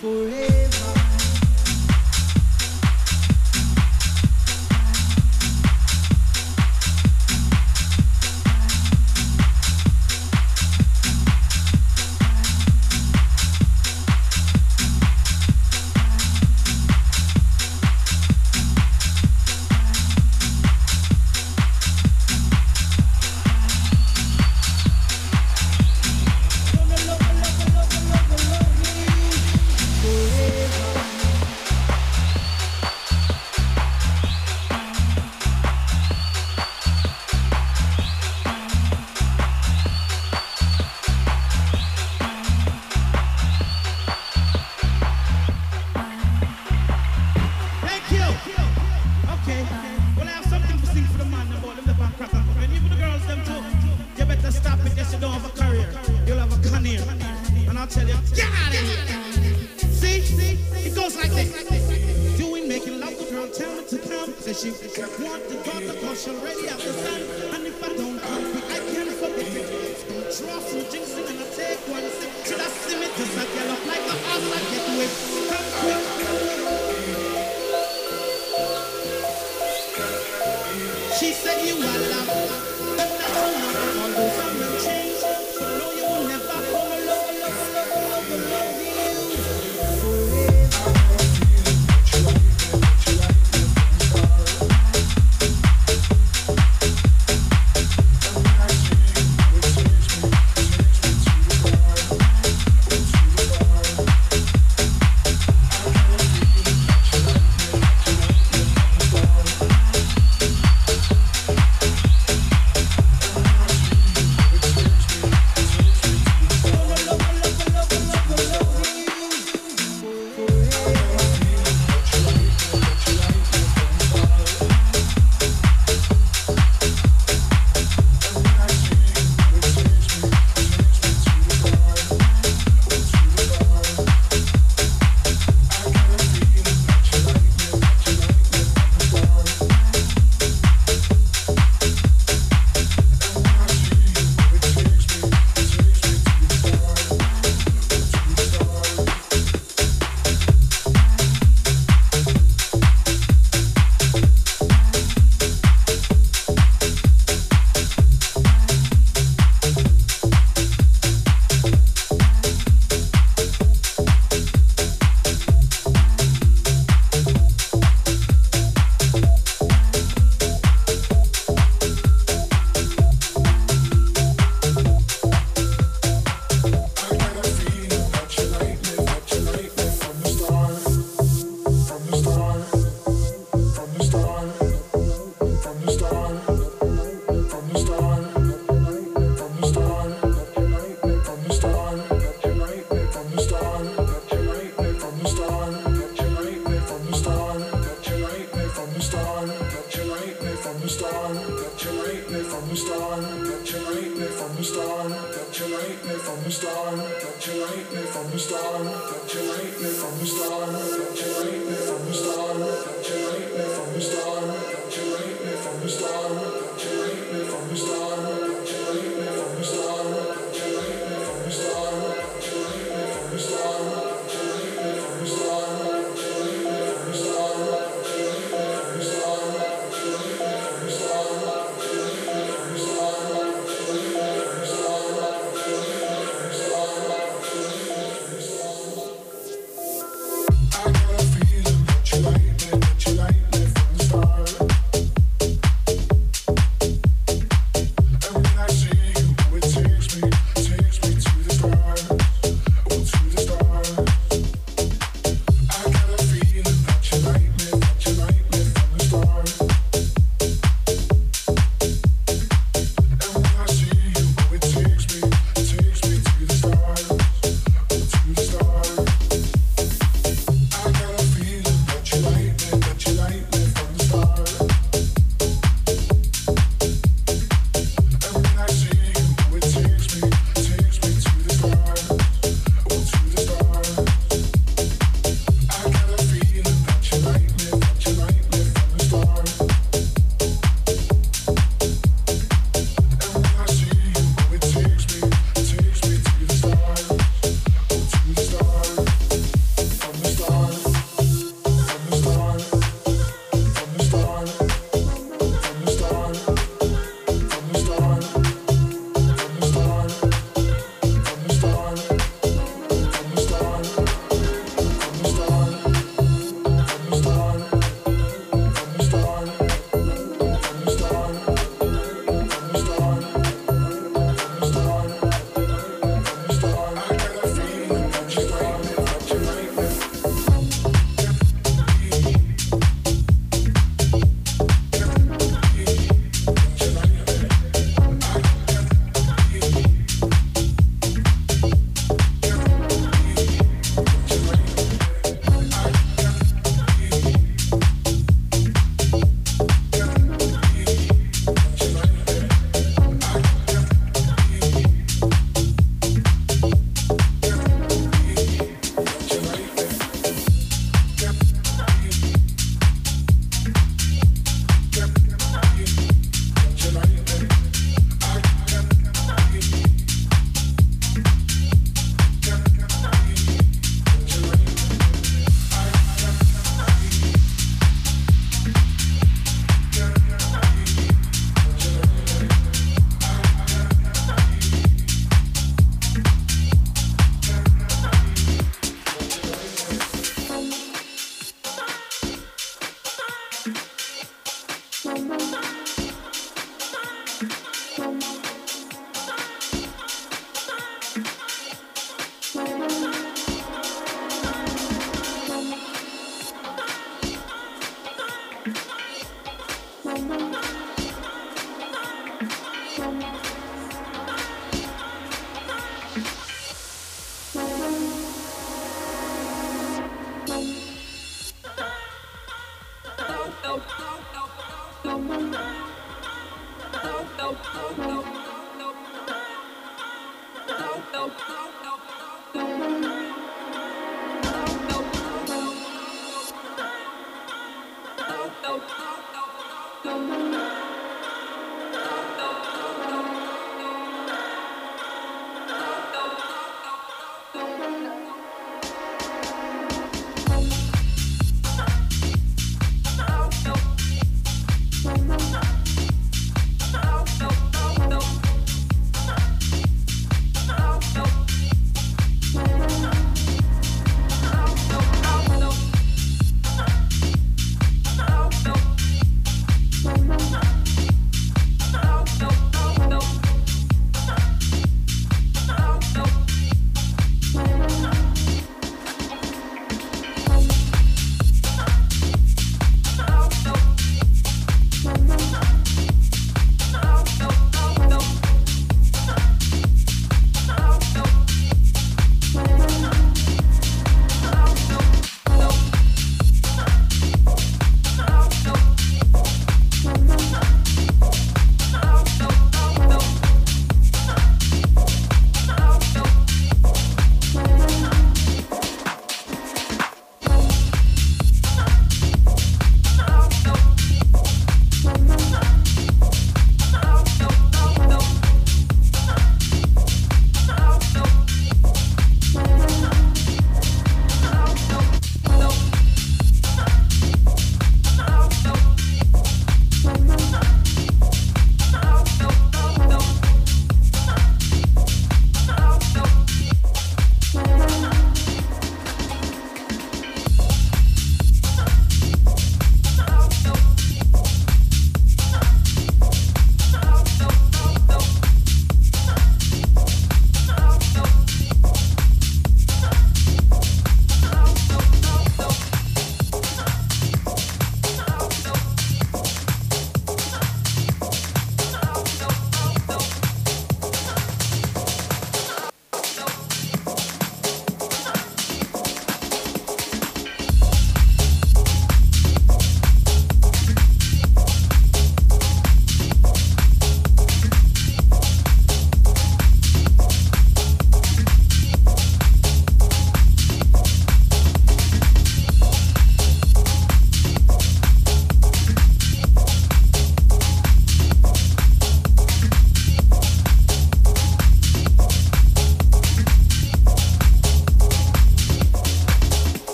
Fui.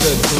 the